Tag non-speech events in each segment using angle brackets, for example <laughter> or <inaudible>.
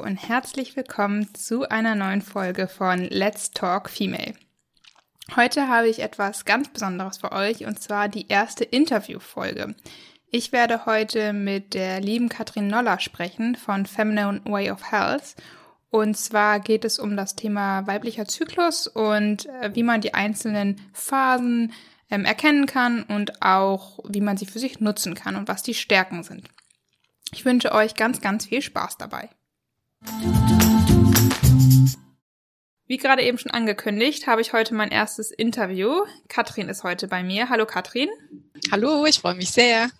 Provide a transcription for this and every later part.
Und herzlich willkommen zu einer neuen Folge von Let's Talk Female. Heute habe ich etwas ganz Besonderes für euch und zwar die erste Interviewfolge. Ich werde heute mit der lieben Katrin Noller sprechen von Feminine Way of Health. Und zwar geht es um das Thema weiblicher Zyklus und äh, wie man die einzelnen Phasen ähm, erkennen kann und auch wie man sie für sich nutzen kann und was die Stärken sind. Ich wünsche euch ganz, ganz viel Spaß dabei. Wie gerade eben schon angekündigt, habe ich heute mein erstes Interview. Katrin ist heute bei mir. Hallo Katrin. Hallo, ich freue mich sehr.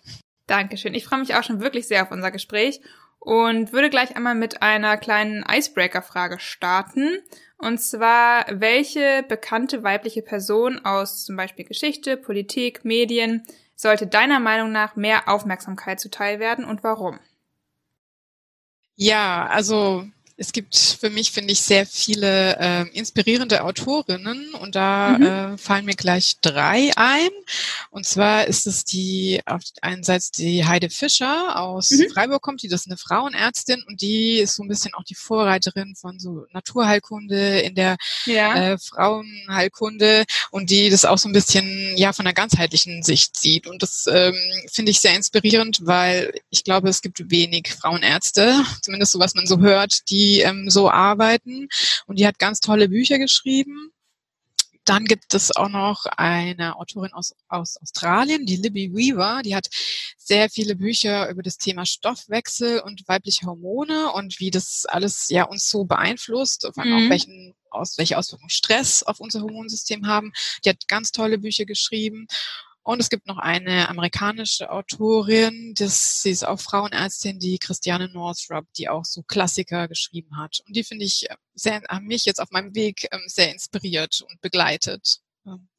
Dankeschön. Ich freue mich auch schon wirklich sehr auf unser Gespräch und würde gleich einmal mit einer kleinen Icebreaker-Frage starten. Und zwar, welche bekannte weibliche Person aus zum Beispiel Geschichte, Politik, Medien sollte deiner Meinung nach mehr Aufmerksamkeit zuteil werden und warum? Ja, also es gibt für mich, finde ich, sehr viele äh, inspirierende Autorinnen und da mhm. äh, fallen mir gleich drei ein. Und zwar ist es die, auf einerseits die Heide Fischer aus mhm. Freiburg kommt, die das ist eine Frauenärztin und die ist so ein bisschen auch die Vorreiterin von so Naturheilkunde in der ja. äh, Frauenheilkunde und die das auch so ein bisschen ja von einer ganzheitlichen Sicht sieht. Und das ähm, finde ich sehr inspirierend, weil ich glaube, es gibt wenig Frauenärzte, zumindest so was man so hört, die die ähm, so arbeiten. Und die hat ganz tolle Bücher geschrieben. Dann gibt es auch noch eine Autorin aus, aus Australien, die Libby Weaver. Die hat sehr viele Bücher über das Thema Stoffwechsel und weibliche Hormone und wie das alles ja uns so beeinflusst, vor allem mhm. auch welchen aus, welche Auswirkungen Stress auf unser Hormonsystem haben. Die hat ganz tolle Bücher geschrieben. Und es gibt noch eine amerikanische Autorin, das, sie ist auch Frauenärztin, die Christiane Northrup, die auch so Klassiker geschrieben hat. Und die finde ich äh, sehr, haben mich jetzt auf meinem Weg ähm, sehr inspiriert und begleitet.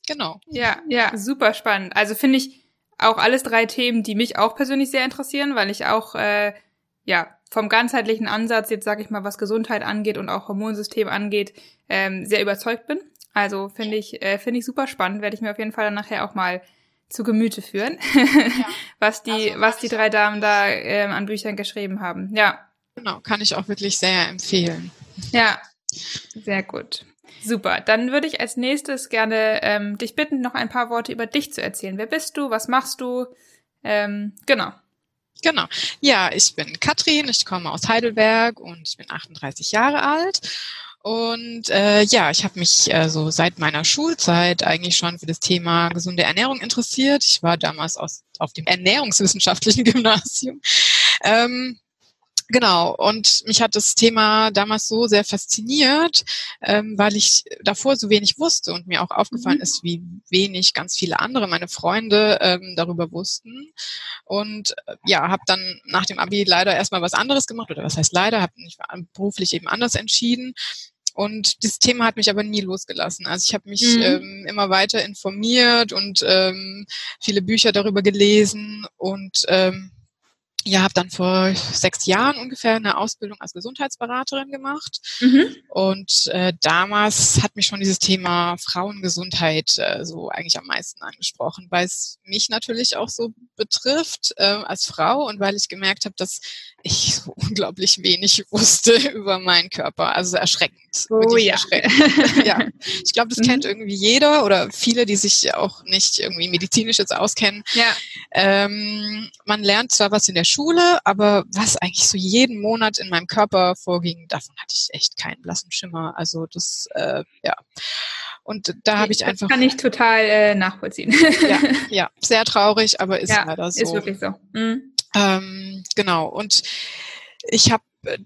Genau. Ja, ja, super spannend. Also finde ich auch alles drei Themen, die mich auch persönlich sehr interessieren, weil ich auch äh, ja vom ganzheitlichen Ansatz jetzt sage ich mal, was Gesundheit angeht und auch Hormonsystem angeht, ähm, sehr überzeugt bin. Also finde ich äh, finde ich super spannend. Werde ich mir auf jeden Fall dann nachher auch mal zu Gemüte führen, ja. <laughs> was die, also, was die drei Damen da ähm, an Büchern geschrieben haben. Ja. Genau, kann ich auch wirklich sehr empfehlen. Ja, sehr gut. Super. Dann würde ich als nächstes gerne ähm, dich bitten, noch ein paar Worte über dich zu erzählen. Wer bist du? Was machst du? Ähm, genau. Genau. Ja, ich bin Katrin, ich komme aus Heidelberg und ich bin 38 Jahre alt und äh, ja, ich habe mich äh, so seit meiner Schulzeit eigentlich schon für das Thema gesunde Ernährung interessiert. Ich war damals aus, auf dem ernährungswissenschaftlichen <laughs> Gymnasium. Ähm, Genau, und mich hat das Thema damals so sehr fasziniert, ähm, weil ich davor so wenig wusste und mir auch aufgefallen mhm. ist, wie wenig ganz viele andere, meine Freunde, ähm, darüber wussten. Und äh, ja, habe dann nach dem Abi leider erstmal was anderes gemacht, oder was heißt leider, habe mich beruflich eben anders entschieden und dieses Thema hat mich aber nie losgelassen. Also ich habe mich mhm. ähm, immer weiter informiert und ähm, viele Bücher darüber gelesen und ähm, ja, habe dann vor sechs Jahren ungefähr eine Ausbildung als Gesundheitsberaterin gemacht. Mhm. Und äh, damals hat mich schon dieses Thema Frauengesundheit äh, so eigentlich am meisten angesprochen, weil es mich natürlich auch so betrifft äh, als Frau und weil ich gemerkt habe, dass ich so <laughs> unglaublich wenig <laughs> wusste über meinen Körper. Also erschreckend. Oh ja. <laughs> Ja. Ich glaube, das mhm. kennt irgendwie jeder oder viele, die sich auch nicht irgendwie medizinisch jetzt auskennen. Ja. Ähm, man lernt zwar was in der Schule, aber was eigentlich so jeden Monat in meinem Körper vorging, davon hatte ich echt keinen blassen Schimmer. Also das, äh, ja. Und da habe ich einfach. Das kann ich total äh, nachvollziehen. ja, <laughs> ja, sehr traurig, aber ist ja, leider so. Ist wirklich so. Mhm. Ähm, genau. Und ich habe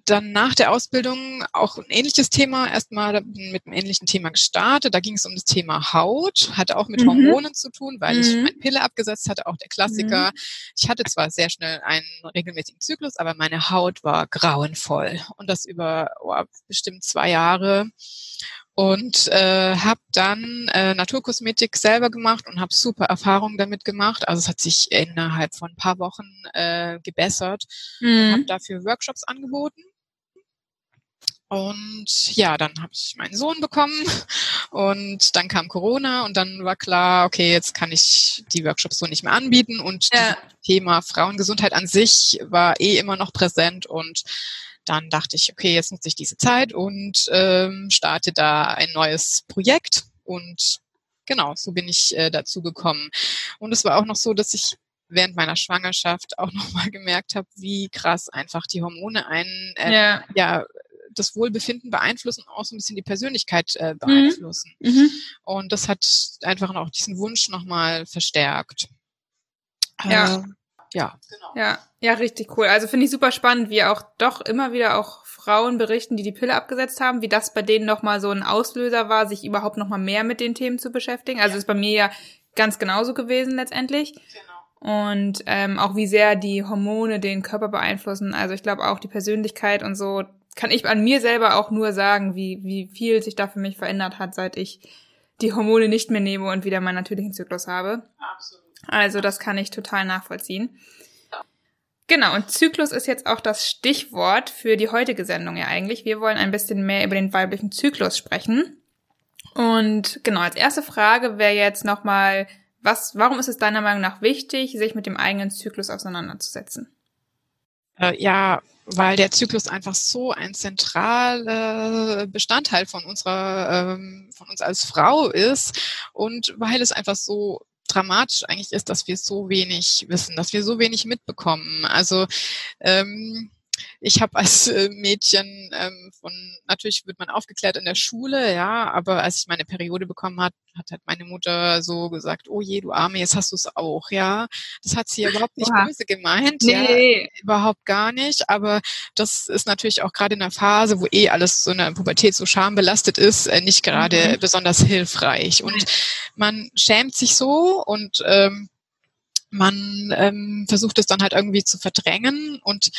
dann nach der Ausbildung auch ein ähnliches Thema, erstmal mit einem ähnlichen Thema gestartet. Da ging es um das Thema Haut, hatte auch mit mhm. Hormonen zu tun, weil mhm. ich meine Pille abgesetzt hatte, auch der Klassiker. Mhm. Ich hatte zwar sehr schnell einen regelmäßigen Zyklus, aber meine Haut war grauenvoll und das über oh, bestimmt zwei Jahre und äh, habe dann äh, Naturkosmetik selber gemacht und habe super Erfahrungen damit gemacht. Also es hat sich innerhalb von ein paar Wochen äh, gebessert. Mhm. Habe dafür Workshops angeboten. Und ja, dann habe ich meinen Sohn bekommen und dann kam Corona und dann war klar, okay, jetzt kann ich die Workshops so nicht mehr anbieten und ja. das Thema Frauengesundheit an sich war eh immer noch präsent und dann dachte ich, okay, jetzt nutze ich diese Zeit und ähm, starte da ein neues Projekt. Und genau, so bin ich äh, dazu gekommen. Und es war auch noch so, dass ich während meiner Schwangerschaft auch <laughs> nochmal gemerkt habe, wie krass einfach die Hormone einen äh, ja. ja das Wohlbefinden beeinflussen auch so ein bisschen die Persönlichkeit äh, mhm. beeinflussen. Mhm. Und das hat einfach auch diesen Wunsch nochmal verstärkt. Ja. Äh, ja. Genau. Ja, ja, richtig cool. Also finde ich super spannend, wie auch doch immer wieder auch Frauen berichten, die die Pille abgesetzt haben, wie das bei denen nochmal so ein Auslöser war, sich überhaupt nochmal mehr mit den Themen zu beschäftigen. Also ja. ist bei mir ja ganz genauso gewesen letztendlich. Genau. Und ähm, auch wie sehr die Hormone den Körper beeinflussen. Also ich glaube auch die Persönlichkeit und so kann ich an mir selber auch nur sagen, wie, wie viel sich da für mich verändert hat, seit ich die Hormone nicht mehr nehme und wieder meinen natürlichen Zyklus habe. Absolut. Also das kann ich total nachvollziehen. Genau, und Zyklus ist jetzt auch das Stichwort für die heutige Sendung ja eigentlich. Wir wollen ein bisschen mehr über den weiblichen Zyklus sprechen. Und genau, als erste Frage wäre jetzt nochmal, was, warum ist es deiner Meinung nach wichtig, sich mit dem eigenen Zyklus auseinanderzusetzen? Äh, ja, weil der Zyklus einfach so ein zentraler Bestandteil von unserer, ähm, von uns als Frau ist und weil es einfach so dramatisch eigentlich ist, dass wir so wenig wissen, dass wir so wenig mitbekommen. Also ähm, ich habe als äh, Mädchen ähm, von, natürlich wird man aufgeklärt in der Schule, ja, aber als ich meine Periode bekommen hat, hat halt meine Mutter so gesagt, oh je, du Arme, jetzt hast du es auch, ja. Das hat sie überhaupt nicht Oha. böse gemeint, nee. ja, überhaupt gar nicht. Aber das ist natürlich auch gerade in einer Phase, wo eh alles so in der Pubertät so schambelastet ist, äh, nicht gerade mhm. besonders hilfreich. Und man schämt sich so und ähm, man ähm, versucht es dann halt irgendwie zu verdrängen und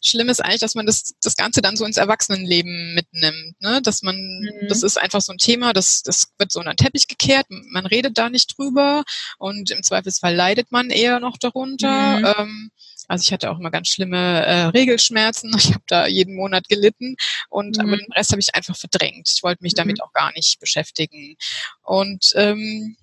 schlimm ist eigentlich, dass man das, das Ganze dann so ins Erwachsenenleben mitnimmt. Ne? Dass man, mhm. das ist einfach so ein Thema, das, das wird so unter den Teppich gekehrt, man redet da nicht drüber und im Zweifelsfall leidet man eher noch darunter. Mhm. Ähm, also ich hatte auch immer ganz schlimme äh, Regelschmerzen. <laughs> Ich habe da jeden Monat gelitten und mhm. aber den Rest habe ich einfach verdrängt. Ich wollte mich damit mhm. auch gar nicht beschäftigen. Und ähm,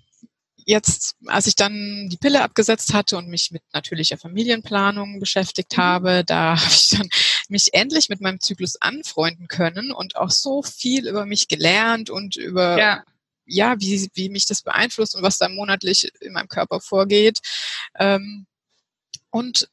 jetzt, als ich dann die Pille abgesetzt hatte und mich mit natürlicher Familienplanung beschäftigt mhm. habe, da <laughs> habe ich dann mich endlich mit meinem Zyklus anfreunden können und auch so viel über mich gelernt und über ja, ja wie, wie mich das beeinflusst und was da monatlich in meinem Körper vorgeht. Ähm, und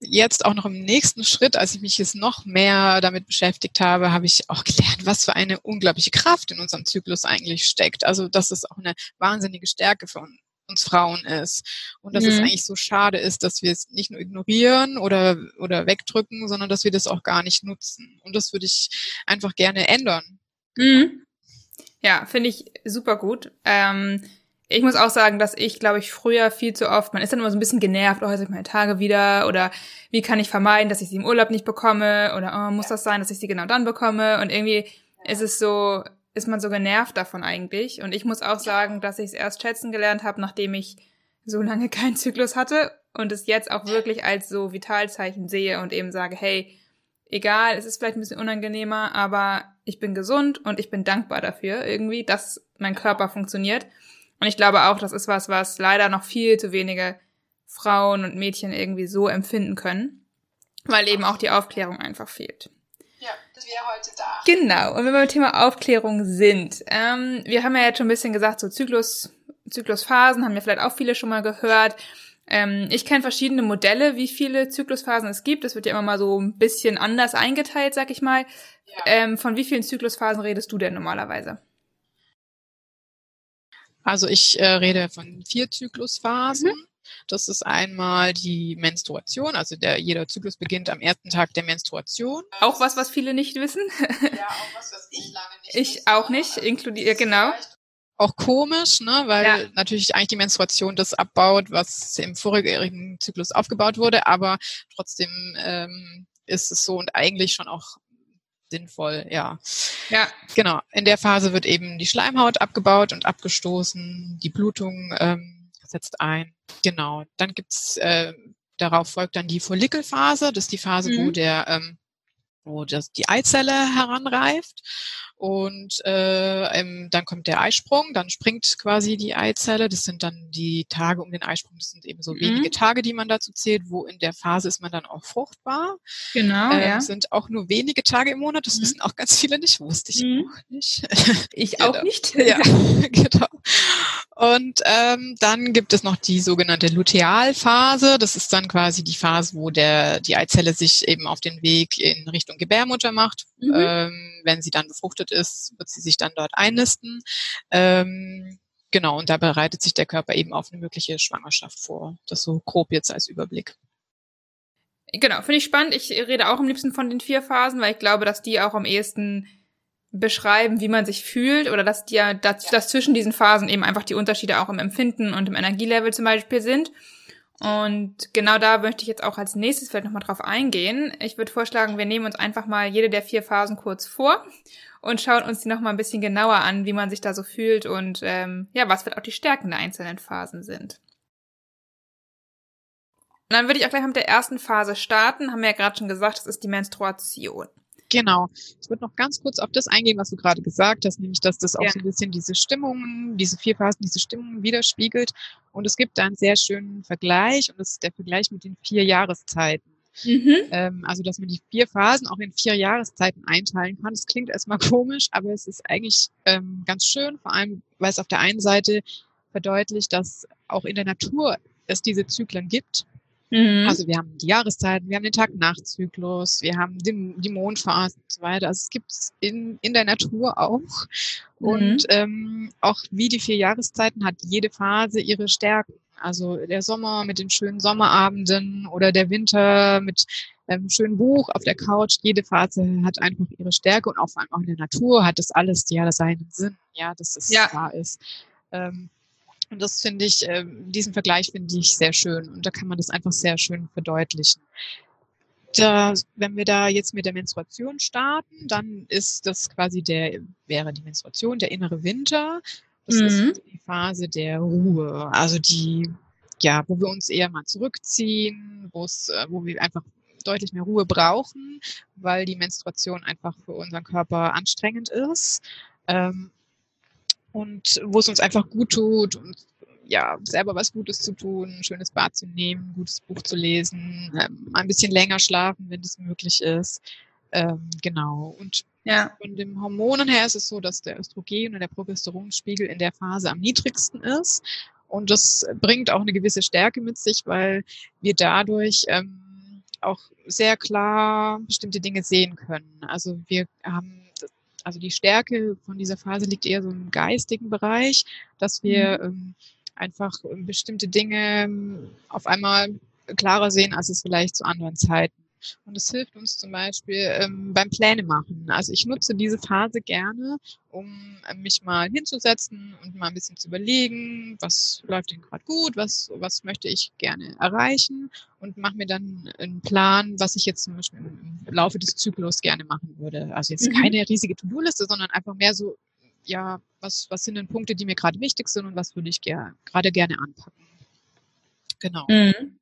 jetzt auch noch im nächsten Schritt, als ich mich jetzt noch mehr damit beschäftigt habe, habe ich auch gelernt, was für eine unglaubliche Kraft in unserem Zyklus eigentlich steckt. Also, dass es auch eine wahnsinnige Stärke von uns Frauen ist. Und dass mhm. es eigentlich so schade ist, dass wir es nicht nur ignorieren oder, oder wegdrücken, sondern dass wir das auch gar nicht nutzen. Und das würde ich einfach gerne ändern. Mhm. Ja, finde ich super gut. Ähm, ich muss auch sagen, dass ich, glaube ich, früher viel zu oft, man ist dann immer so ein bisschen genervt, oh, jetzt ich meine Tage wieder oder wie kann ich vermeiden, dass ich sie im Urlaub nicht bekomme oder oh, muss das sein, dass ich sie genau dann bekomme? Und irgendwie ist es so, ist man so genervt davon eigentlich. Und ich muss auch sagen, dass ich es erst schätzen gelernt habe, nachdem ich so lange <laughs> keinen Zyklus hatte und es jetzt auch wirklich als so Vitalzeichen sehe und eben sage, hey, egal, es ist vielleicht ein bisschen unangenehmer, aber ich bin gesund und ich bin dankbar dafür irgendwie, dass mein Körper funktioniert. Und ich glaube auch, das ist was, was leider noch viel zu wenige Frauen und Mädchen irgendwie so empfinden können, weil eben auch die Aufklärung einfach fehlt. Ja, das wäre heute da. Genau. Und wenn wir beim Thema Aufklärung sind, ähm, wir haben ja jetzt schon ein bisschen gesagt, so Zyklus, Zyklusphasen haben ja vielleicht auch viele schon mal gehört. Ähm, ich kenne verschiedene Modelle, wie viele Zyklusphasen es gibt. Das wird ja immer mal so ein bisschen anders eingeteilt, sag ich mal. Ja. Ähm, von wie vielen Zyklusphasen redest du denn normalerweise? Also ich äh, rede von vier Zyklusphasen. Mhm. Das ist einmal die Menstruation, also der, jeder Zyklus beginnt am ersten Tag der Menstruation. Auch was, was viele nicht wissen. ja, auch was, was ich lange nicht Ich wusste, auch nicht, inkludiert, genau. Auch komisch, ne, weil ja. natürlich eigentlich die Menstruation das abbaut, was im vorigen Zyklus aufgebaut wurde, aber trotzdem ähm, ist es so und eigentlich schon auch sinnvoll, ja. Ja. Genau. In der Phase wird eben die Schleimhaut abgebaut und abgestoßen, die Blutung ähm, setzt ein. Genau. Dann gibt's äh, darauf folgt dann die Follikelphase. Das ist die Phase, mhm. wo der ähm, wo das, die Eizelle heranreift. Und äh, dann kommt der Eisprung, dann springt quasi die Eizelle. Das sind dann die Tage um den Eisprung. Das sind eben so mhm. wenige Tage, die man dazu zählt. Wo in der Phase ist man dann auch fruchtbar. Genau. Ähm, ja. Sind auch nur wenige Tage im Monat. Das mhm. wissen auch ganz viele nicht. Wusste ich mhm. auch nicht. Ich auch <laughs> genau. nicht. Ja, <laughs> genau. Und ähm, dann gibt es noch die sogenannte Lutealphase. Das ist dann quasi die Phase, wo der die Eizelle sich eben auf den Weg in Richtung Gebärmutter macht. Mhm. Ähm, wenn sie dann befruchtet ist, wird sie sich dann dort einnisten. Ähm, genau, und da bereitet sich der Körper eben auf eine mögliche Schwangerschaft vor. Das so grob jetzt als Überblick. Genau, finde ich spannend. Ich rede auch am liebsten von den vier Phasen, weil ich glaube, dass die auch am ehesten beschreiben, wie man sich fühlt oder dass die ja, dass, dass zwischen diesen Phasen eben einfach die Unterschiede auch im Empfinden und im Energielevel zum Beispiel sind. Und genau da möchte ich jetzt auch als nächstes vielleicht nochmal drauf eingehen. Ich würde vorschlagen, wir nehmen uns einfach mal jede der vier Phasen kurz vor und schauen uns die nochmal ein bisschen genauer an, wie man sich da so fühlt und ähm, ja, was vielleicht auch die Stärken der einzelnen Phasen sind. Und dann würde ich auch gleich mit der ersten Phase starten. Haben wir ja gerade schon gesagt, das ist die Menstruation. Genau. Ich würde noch ganz kurz auf das eingehen, was du gerade gesagt hast, nämlich, dass das auch ja. so ein bisschen diese Stimmungen, diese vier Phasen, diese Stimmungen widerspiegelt. Und es gibt da einen sehr schönen Vergleich und das ist der Vergleich mit den vier Jahreszeiten. Mhm. Ähm, also, dass man die vier Phasen auch in vier Jahreszeiten einteilen kann. Das klingt erstmal <laughs> komisch, aber es ist eigentlich ähm, ganz schön, vor allem, weil es auf der einen Seite verdeutlicht, dass auch in der Natur es diese Zyklen gibt Mhm. Also wir haben die Jahreszeiten, wir haben den Tag-Nacht-Zyklus, wir haben den, die Mondphase und so weiter. Also es gibt es in, in der Natur auch. Mhm. Und ähm, auch wie die vier Jahreszeiten hat jede Phase ihre Stärken. Also der Sommer mit den schönen Sommerabenden oder der Winter mit einem schönen Buch auf der Couch. Jede Phase hat einfach ihre Stärke und auch vor allem auch in der Natur hat das alles ja seinen Sinn, ja, dass es ja. da ist. Ähm, und das finde ich, äh, diesen Vergleich finde ich sehr schön. Und da kann man das einfach sehr schön verdeutlichen. Da, wenn wir da jetzt mit der Menstruation starten, dann ist das quasi der, wäre die Menstruation der innere Winter. Das mhm. ist die Phase der Ruhe. Also die, ja, wo wir uns eher mal zurückziehen, wo es, äh, wo wir einfach deutlich mehr Ruhe brauchen, weil die Menstruation einfach für unseren Körper anstrengend ist. Ähm, und wo es uns einfach gut tut und ja, selber was Gutes zu tun, ein schönes Bad zu nehmen, ein gutes Buch zu lesen, ähm, ein bisschen länger schlafen, wenn das möglich ist. Ähm, genau. Und ja. von den Hormonen her ist es so, dass der Östrogen und der Progesteronspiegel in der Phase am niedrigsten ist. Und das bringt auch eine gewisse Stärke mit sich, weil wir dadurch ähm, auch sehr klar bestimmte Dinge sehen können. Also wir haben also die Stärke von dieser Phase liegt eher so im geistigen Bereich, dass wir mhm. ähm, einfach bestimmte Dinge ähm, auf einmal klarer sehen, als es vielleicht zu anderen Zeiten. Und es hilft uns zum Beispiel ähm, beim Pläne machen. Also ich nutze diese Phase gerne, um äh, mich mal hinzusetzen und mal ein bisschen zu überlegen, was läuft denn gerade gut, was, was möchte ich gerne erreichen und mache mir dann einen Plan, was ich jetzt zum Beispiel im Laufe des Zyklus gerne machen würde. Also jetzt mhm. keine riesige To-Do-Liste, sondern einfach mehr so, ja, was, was sind denn Punkte, die mir gerade wichtig sind und was würde ich ger gerade gerne anpacken. Genau. Mhm.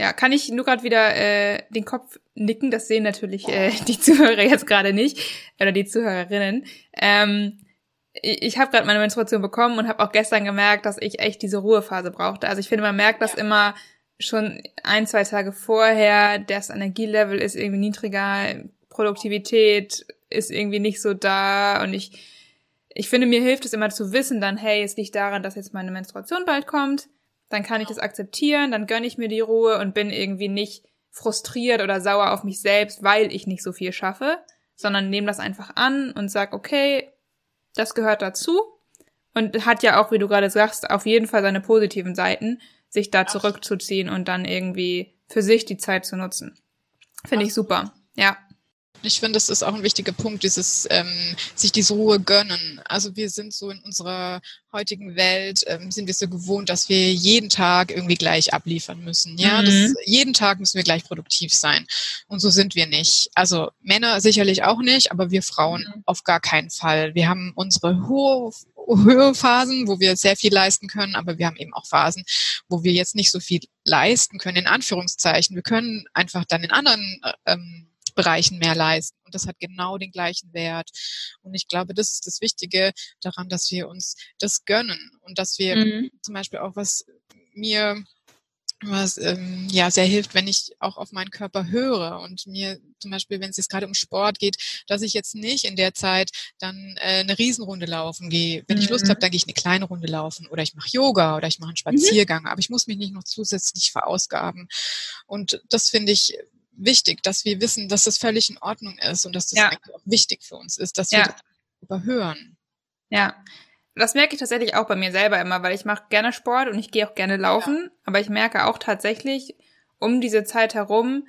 Ja, kann ich nur gerade wieder äh, den Kopf nicken. Das sehen natürlich äh, <laughs> die Zuhörer jetzt gerade nicht oder die Zuhörerinnen. Ähm, ich habe gerade meine Menstruation bekommen und habe auch gestern gemerkt, dass ich echt diese Ruhephase brauchte. Also ich finde, man merkt das immer schon ein, zwei Tage vorher. Das Energielevel ist irgendwie niedriger, Produktivität ist irgendwie nicht so da und ich ich finde, mir hilft es immer zu wissen dann, hey, es liegt daran, dass jetzt meine Menstruation bald kommt dann kann ich das akzeptieren, dann gönne ich mir die Ruhe und bin irgendwie nicht frustriert oder sauer auf mich selbst, weil ich nicht so viel schaffe, sondern nehme das einfach an und sag, okay, das gehört dazu und hat ja auch, wie du gerade sagst, auf jeden Fall seine positiven Seiten. sich da zurückzuziehen und dann irgendwie für sich die Zeit zu nutzen. Finde ich super. Ja. Ich finde, das ist auch ein wichtiger Punkt, dieses ähm, sich diese Ruhe gönnen. Also wir sind so in unserer heutigen Welt, ähm, sind wir so gewohnt, dass wir jeden Tag irgendwie gleich abliefern müssen. Ja, mhm. das, jeden Tag müssen wir gleich produktiv sein. Und so sind wir nicht. Also Männer sicherlich auch nicht, aber wir Frauen mhm. auf gar keinen Fall. Wir haben unsere hohe Höhephasen, wo wir sehr viel leisten können, aber wir haben eben auch Phasen, wo wir jetzt nicht so viel leisten können, in Anführungszeichen. Wir können einfach dann in anderen äh, ähm, Bereichen mehr leisten. Und das hat genau den gleichen Wert. Und ich glaube, das ist das Wichtige daran, dass wir uns das gönnen und dass wir mhm. zum Beispiel auch was mir was ähm, ja sehr hilft, wenn ich auch auf meinen Körper höre und mir zum Beispiel, wenn es jetzt gerade um Sport geht, dass ich jetzt nicht in der Zeit dann äh, eine Riesenrunde laufen gehe. Wenn mhm. ich Lust habe, mhm. dann gehe ich eine kleine Runde laufen oder ich mache Yoga oder ich mache einen mhm. Spaziergang, mhm. aber ich muss mich nicht noch zusätzlich verausgaben. Und das finde ich wichtig, dass wir wissen, dass das völlig in Ordnung ist und dass das ja. eigentlich auch wichtig für uns ist, dass ja. wir das überhören. Ja, das merke ich tatsächlich auch bei mir selber immer, weil ich mache gerne Sport und ich gehe auch gerne laufen, ja. aber ich merke auch tatsächlich um diese Zeit herum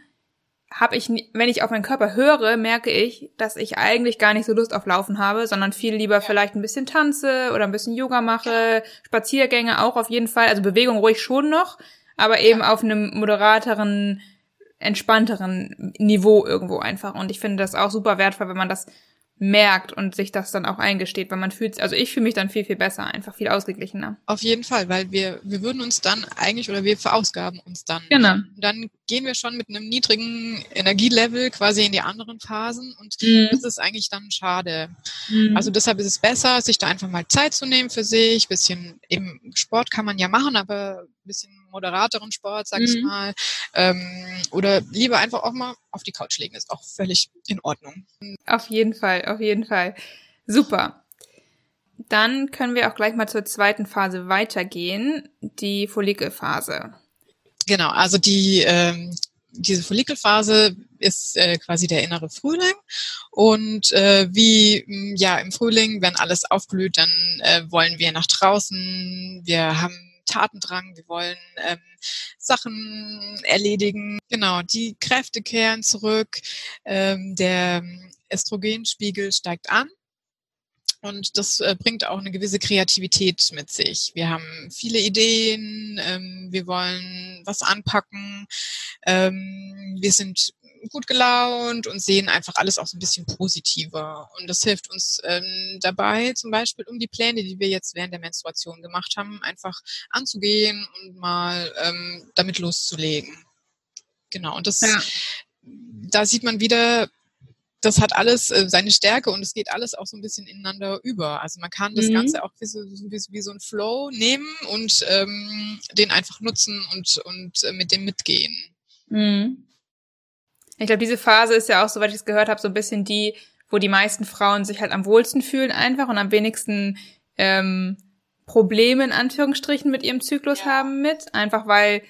habe ich, wenn ich auf meinen Körper höre, merke ich, dass ich eigentlich gar nicht so Lust auf Laufen habe, sondern viel lieber ja. vielleicht ein bisschen tanze oder ein bisschen Yoga mache, Spaziergänge auch auf jeden Fall, also Bewegung ruhig schon noch, aber eben auf einem moderateren entspannteren Niveau irgendwo einfach. Und ich finde das auch super wertvoll, wenn man das merkt und sich das dann auch eingesteht, weil man fühlt, also ich fühle mich dann viel, viel besser, einfach viel ausgeglichener. Auf jeden Fall, weil wir, wir würden uns dann eigentlich oder wir verausgaben uns dann. Genau. Dann gehen wir schon mit einem niedrigen Energielevel quasi in die anderen Phasen und mhm. das ist eigentlich dann schade. Mhm. Also deshalb ist es besser, sich da einfach mal Zeit zu nehmen für sich, bisschen eben Sport kann man ja machen, aber bisschen moderateren Sport, sag mhm. ich mal. Ähm, oder lieber einfach auch mal auf die Couch legen, ist auch völlig in Ordnung. Auf jeden Fall, auf jeden Fall. Super. Dann können wir auch gleich mal zur zweiten Phase weitergehen, die Follikelphase. Genau, also die ähm, diese Follikelphase ist äh, quasi der innere Frühling und äh, wie ja im Frühling, wenn alles aufblüht, dann äh, wollen wir nach draußen. Wir haben Tatendrang, wir wollen ähm, Sachen erledigen. Genau, die Kräfte kehren zurück, ähm, der Östrogenspiegel steigt an. Und das äh, bringt auch eine gewisse Kreativität mit sich. Wir haben viele Ideen, ähm, wir wollen was anpacken, ähm, wir sind gut gelaunt und sehen einfach alles auch so ein bisschen positiver. Und das hilft uns ähm, dabei, zum Beispiel um die Pläne, die wir jetzt während der Menstruation gemacht haben, einfach anzugehen und mal ähm, damit loszulegen. Genau. Und das, ja. da sieht man wieder, das hat alles äh, seine Stärke und es geht alles auch so ein bisschen ineinander über. Also man kann das mhm. Ganze auch wie so, wie, wie so ein Flow nehmen und ähm, den einfach nutzen und, und äh, mit dem mitgehen. Mhm. Ich glaube, diese Phase ist ja auch, soweit ich es gehört habe, so ein bisschen die, wo die meisten Frauen sich halt am wohlsten fühlen einfach und am wenigsten ähm, Probleme in Anführungsstrichen mit ihrem Zyklus ja. haben mit, einfach weil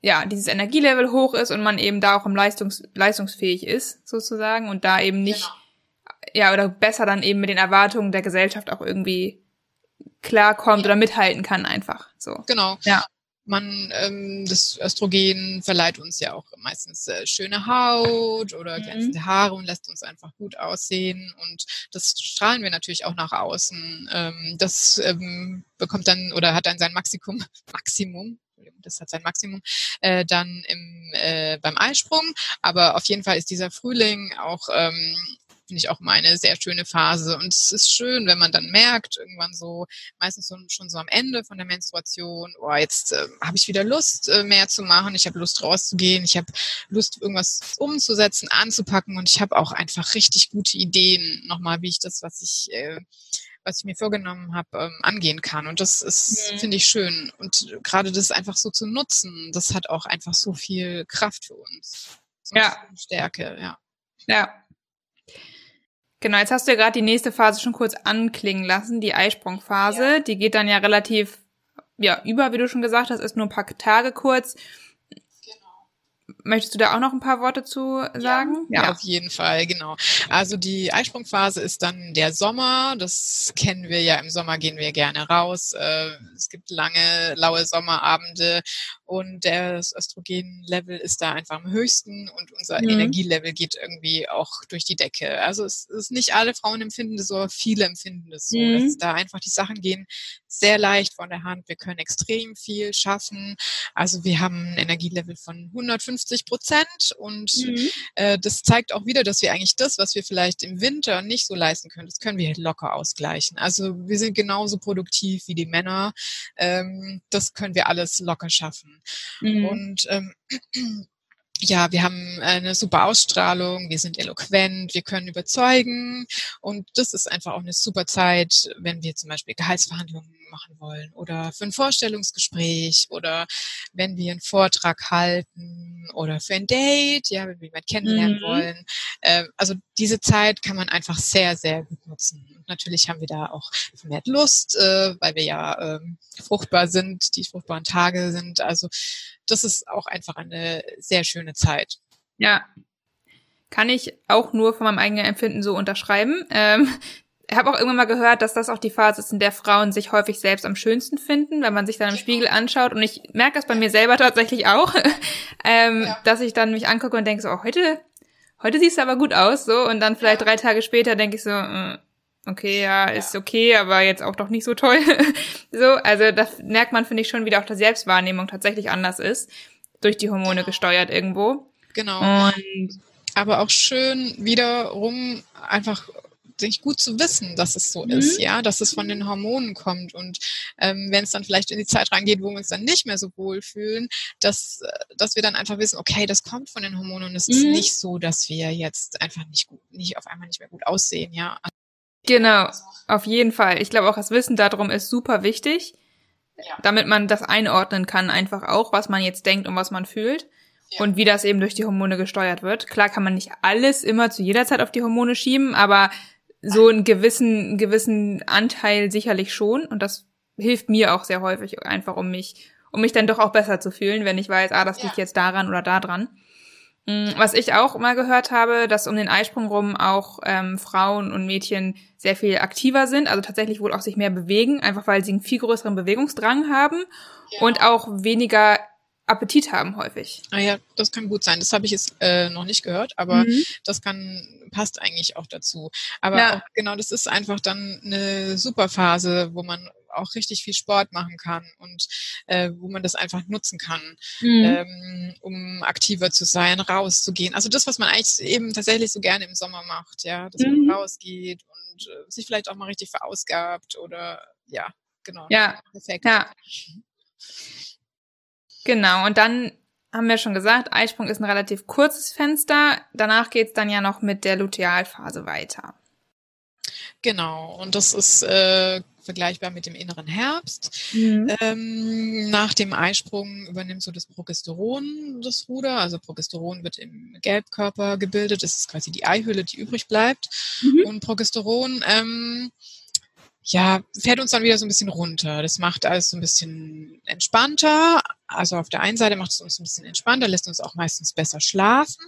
ja dieses Energielevel hoch ist und man eben da auch am Leistungs leistungsfähig ist sozusagen und da eben nicht genau. ja oder besser dann eben mit den Erwartungen der Gesellschaft auch irgendwie klarkommt ja. oder mithalten kann einfach so. Genau. Ja man ähm, das Östrogen verleiht uns ja auch meistens äh, schöne Haut oder mhm. glänzende mhm. Haare und lässt uns einfach gut aussehen und das strahlen wir natürlich auch nach außen. Ähm, das ähm, bekommt dann oder hat dann sein <laughs> Maximum, Maximum das hat sein Maximum, äh, dann im, äh, beim Eisprung. Aber auf jeden Fall ist dieser Frühling auch ähm, finde ich auch mal eine sehr schöne Phase. Und es ist schön, wenn man dann merkt, irgendwann so, meistens so, schon so am Ende von der Menstruation, oh, jetzt äh, habe ich wieder Lust, äh, mehr zu machen, ich habe Lust rauszugehen, ich habe Lust, irgendwas umzusetzen, anzupacken und ich habe auch einfach richtig gute Ideen, nochmal, wie ich das, was ich äh, was ich mir vorgenommen habe, ähm, angehen kann. Und das ist, mhm. finde ich, schön. Und gerade das einfach so zu nutzen, das hat auch einfach so viel Kraft für uns. So ja. Stärke, ja. Ja, Genau, jetzt hast du ja gerade die nächste Phase schon kurz anklingen lassen, die Eisprungphase. Ja. Die geht dann ja relativ, ja, über, wie du schon gesagt hast, ist nur ein paar Tage kurz. Genau. Möchtest du da auch noch ein paar Worte zu sagen? Ja, ja, auf jeden Fall, genau. Also die Eisprungphase ist dann der Sommer. Das kennen wir ja. Im Sommer gehen wir gerne raus. Äh, es gibt lange, laue Sommerabende und das Östrogenlevel ist da einfach am höchsten und unser mhm. Energielevel geht irgendwie auch durch die Decke. Also es ist nicht alle Frauen empfinden das so, viele empfinden das so, mhm. dass da einfach die Sachen gehen sehr leicht von der Hand. Wir können extrem viel schaffen. Also wir haben ein Energielevel von 150 Prozent und mhm. äh, das zeigt auch wieder, dass wir eigentlich das, was wir vielleicht im Winter nicht so leisten können, das können wir halt locker ausgleichen. Also wir sind genauso produktiv wie die Männer. Ähm, das können wir alles locker schaffen. Mhm. Und ähm, <clears throat> ja, wir haben eine super Ausstrahlung, wir sind eloquent, wir können überzeugen und das ist einfach auch eine super Zeit, wenn wir zum Beispiel Gehaltsverhandlungen machen wollen oder für ein Vorstellungsgespräch oder wenn wir einen Vortrag halten oder für ein Date, ja, wenn wir jemanden kennenlernen mhm. wollen. Äh, also diese Zeit kann man einfach sehr, sehr gut nutzen. Und natürlich haben wir da auch vermehrt Lust, äh, weil wir ja äh, fruchtbar sind, die fruchtbaren Tage sind. Also das ist auch einfach eine sehr schöne Zeit. Ja, kann ich auch nur von meinem eigenen Empfinden so unterschreiben. Ähm, ich habe auch irgendwann mal gehört, dass das auch die Phase ist, in der Frauen sich häufig selbst am schönsten finden, wenn man sich dann im Spiegel anschaut. Und ich merke das bei mir selber tatsächlich auch, <laughs> ähm, ja. dass ich dann mich angucke und denke so, oh, heute, heute siehst du aber gut aus, so. Und dann vielleicht drei Tage später denke ich so, äh, okay, ja, ist okay, aber jetzt auch doch nicht so toll. <laughs> so, also das merkt man, finde ich, schon wieder auch, dass Selbstwahrnehmung tatsächlich anders ist, durch die Hormone genau. gesteuert irgendwo. Genau. Und aber auch schön wiederum einfach sich gut zu wissen, dass es so mhm. ist, ja, dass es von den Hormonen kommt und ähm, wenn es dann vielleicht in die Zeit reingeht, wo wir uns dann nicht mehr so wohl fühlen, dass, äh, dass wir dann einfach wissen, okay, das kommt von den Hormonen und es mhm. ist nicht so, dass wir jetzt einfach nicht gut, nicht auf einmal nicht mehr gut aussehen, ja. Genau, auf jeden Fall. Ich glaube auch das Wissen darum ist super wichtig, ja. damit man das einordnen kann, einfach auch, was man jetzt denkt und was man fühlt. Ja. Und wie das eben durch die Hormone gesteuert wird. Klar kann man nicht alles immer zu jeder Zeit auf die Hormone schieben, aber so einen gewissen, einen gewissen Anteil sicherlich schon. Und das hilft mir auch sehr häufig einfach, um mich, um mich dann doch auch besser zu fühlen, wenn ich weiß, ah, das liegt jetzt daran oder da dran. Mm, was ich auch mal gehört habe, dass um den Eisprung rum auch ähm, Frauen und Mädchen sehr viel aktiver sind, also tatsächlich wohl auch sich mehr bewegen, einfach weil sie einen viel größeren Bewegungsdrang haben ja. und auch weniger Appetit haben häufig. Ah ja, das kann gut sein. Das habe ich jetzt äh, noch nicht gehört, aber mhm. das kann passt eigentlich auch dazu. Aber ja. auch, genau, das ist einfach dann eine super Phase, wo man auch richtig viel Sport machen kann und äh, wo man das einfach nutzen kann, mhm. ähm, um aktiver zu sein, rauszugehen. Also das, was man eigentlich eben tatsächlich so gerne im Sommer macht, ja, dass mhm. man rausgeht und äh, sich vielleicht auch mal richtig verausgabt oder ja, genau. Ja, perfekt. Ja. Genau, und dann haben wir schon gesagt, Eisprung ist ein relativ kurzes Fenster. Danach geht's dann ja noch mit der Lutealphase weiter. Genau, und das ist äh, vergleichbar mit dem inneren Herbst. Mhm. Ähm, nach dem Eisprung übernimmt so das Progesteron das Ruder. Also Progesteron wird im Gelbkörper gebildet. Das ist quasi die Eihülle, die übrig bleibt. Mhm. Und Progesteron ähm, ja, fährt uns dann wieder so ein bisschen runter. Das macht alles so ein bisschen entspannter. Also auf der einen Seite macht es uns ein bisschen entspannter, lässt uns auch meistens besser schlafen.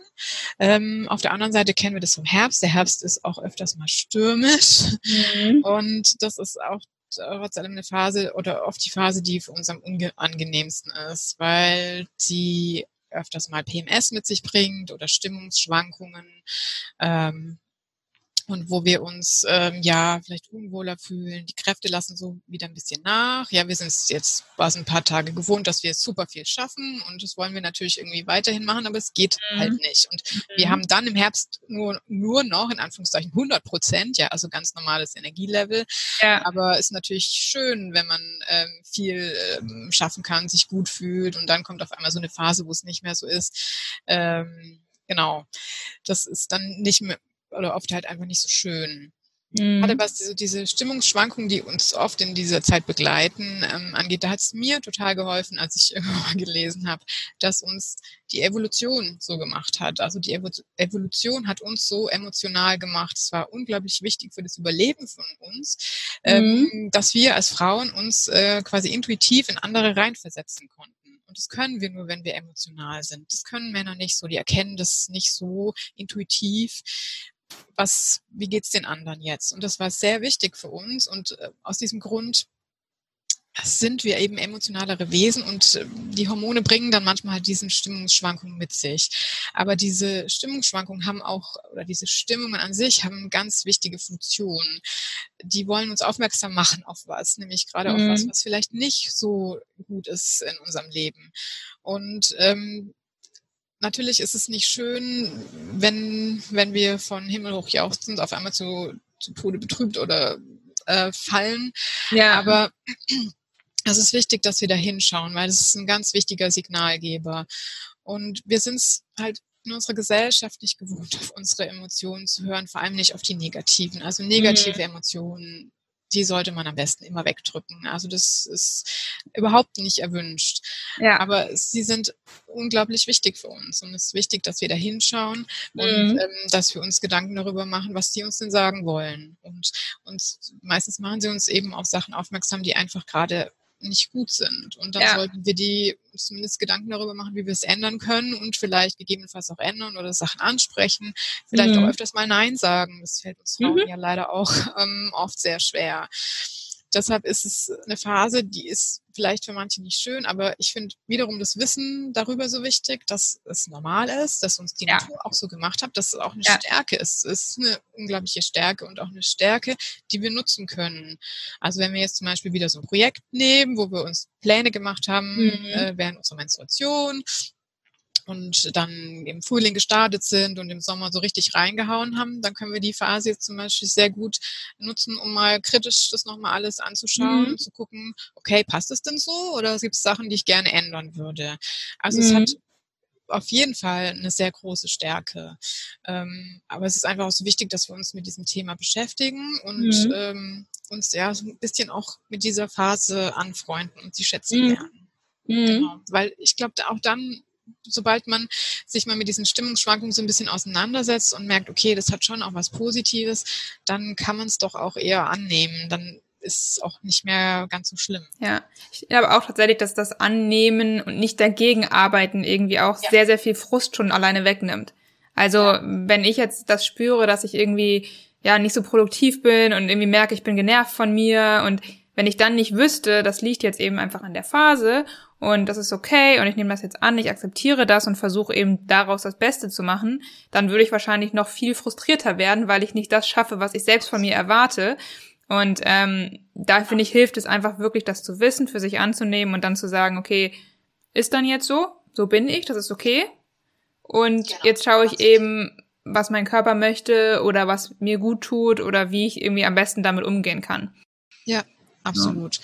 Ähm, auf der anderen Seite kennen wir das vom Herbst. Der Herbst ist auch öfters mal stürmisch. Mhm. Und das ist auch trotz allem eine Phase oder oft die Phase, die für uns am unangenehmsten ist, weil sie öfters mal PMS mit sich bringt oder Stimmungsschwankungen. Ähm, und wo wir uns ähm, ja vielleicht unwohler fühlen. Die Kräfte lassen so wieder ein bisschen nach. Ja, wir sind es jetzt war es ein paar Tage gewohnt, dass wir super viel schaffen und das wollen wir natürlich irgendwie weiterhin machen, aber es geht mhm. halt nicht. Und mhm. wir haben dann im Herbst nur nur noch in Anführungszeichen 100 Prozent, ja, also ganz normales Energielevel. Ja. Aber ist natürlich schön, wenn man ähm, viel ähm, schaffen kann, sich gut fühlt und dann kommt auf einmal so eine Phase, wo es nicht mehr so ist. Ähm, genau, das ist dann nicht mehr oder oft halt einfach nicht so schön. Mhm. Gerade was diese, diese Stimmungsschwankungen, die uns oft in dieser Zeit begleiten, ähm, angeht, da hat es mir total geholfen, als ich <laughs> irgendwann gelesen habe, dass uns die Evolution so gemacht hat. Also die Evolution hat uns so emotional gemacht. Es war unglaublich wichtig für das Überleben von uns, ähm, mhm. dass wir als Frauen uns äh, quasi intuitiv in andere reinversetzen konnten. Und das können wir nur, wenn wir emotional sind. Das können Männer nicht so. Die erkennen das nicht so intuitiv. Was, wie geht's den anderen jetzt? Und das war sehr wichtig für uns. Und äh, aus diesem Grund sind wir eben emotionalere Wesen und äh, die Hormone bringen dann manchmal halt diesen Stimmungsschwankungen mit sich. Aber diese Stimmungsschwankungen haben auch, oder diese Stimmungen an sich haben ganz wichtige Funktionen. Die wollen uns aufmerksam machen auf was, nämlich gerade mhm. auf was, mhm. was vielleicht nicht so gut ist in unserem Leben. Und ähm, natürlich ist es nicht schön, wenn, wenn wir von Himmel hoch jauchzend auf einmal zu, zu Tode betrübt oder äh, fallen. Ja. Aber <clears throat> es ist wichtig, dass wir da hinschauen, weil es ist ein ganz wichtiger Signalgeber. Und wir sind es halt in unserer Gesellschaft nicht gewohnt, auf unsere Emotionen zu hören, vor allem nicht auf die negativen. Also negative mhm. Emotionen die sollte man am besten immer wegdrücken. Also das ist überhaupt nicht erwünscht. Ja. Aber sie sind unglaublich wichtig für uns und es ist wichtig, dass wir da hinschauen mhm. und ähm, dass wir uns Gedanken darüber machen, was die uns denn sagen wollen. Und, und meistens machen sie uns eben auf Sachen aufmerksam, die einfach gerade nicht gut sind. Und dann ja. sollten wir die zumindest Gedanken darüber machen, wie wir es ändern können und vielleicht gegebenenfalls auch ändern oder Sachen ansprechen. Vielleicht mhm. auch öfters mal Nein sagen. Das fällt uns Frauen mhm. ja leider auch ähm, oft sehr schwer deshalb ist es eine Phase, die ist vielleicht für manche nicht schön, aber ich finde wiederum das Wissen darüber so wichtig, dass es normal ist, dass uns die ja. Natur auch so gemacht hat, dass es auch eine ja. Stärke ist. Es ist eine unglaubliche Stärke und auch eine Stärke, die wir nutzen können. Also wenn wir jetzt zum Beispiel wieder so ein Projekt nehmen, wo wir uns Pläne gemacht haben mhm. äh, während unserer Menstruation und dann im Frühling gestartet sind und im Sommer so richtig reingehauen haben, dann können wir die Phase jetzt zum Beispiel sehr gut nutzen, um mal kritisch das nochmal alles anzuschauen mhm. und zu gucken, okay, passt es denn so oder gibt es Sachen, die ich gerne ändern würde? Also mhm. es hat auf jeden Fall eine sehr große Stärke. Ähm, aber es ist einfach auch so wichtig, dass wir uns mit diesem Thema beschäftigen und mhm. ähm, uns ja so ein bisschen auch mit dieser Phase anfreunden und sie schätzen mhm. lernen. Mhm. Genau. Weil ich glaube, auch dann sobald man sich mal mit diesen Stimmungsschwankungen so ein bisschen auseinandersetzt und merkt, okay, das hat schon auch was Positives, dann kann man es doch auch eher annehmen. Dann ist es auch nicht mehr ganz so schlimm. Ja, ich glaube auch tatsächlich, dass das Annehmen und nicht dagegen arbeiten irgendwie auch ja. sehr, sehr viel Frust schon alleine wegnimmt. Also ja. wenn ich jetzt das spüre, dass ich irgendwie ja nicht so produktiv bin und irgendwie merke, ich bin genervt von mir und wenn ich dann nicht wüsste, das liegt jetzt eben einfach an der Phase und das ist okay und ich nehme das jetzt an, ich akzeptiere das und versuche eben daraus das Beste zu machen, dann würde ich wahrscheinlich noch viel frustrierter werden, weil ich nicht das schaffe, was ich selbst von mir erwarte. Und ähm, da finde ich, hilft es einfach wirklich, das zu wissen, für sich anzunehmen und dann zu sagen, okay, ist dann jetzt so, so bin ich, das ist okay. Und genau. jetzt schaue ich eben, was mein Körper möchte oder was mir gut tut oder wie ich irgendwie am besten damit umgehen kann. Ja, absolut. Ja.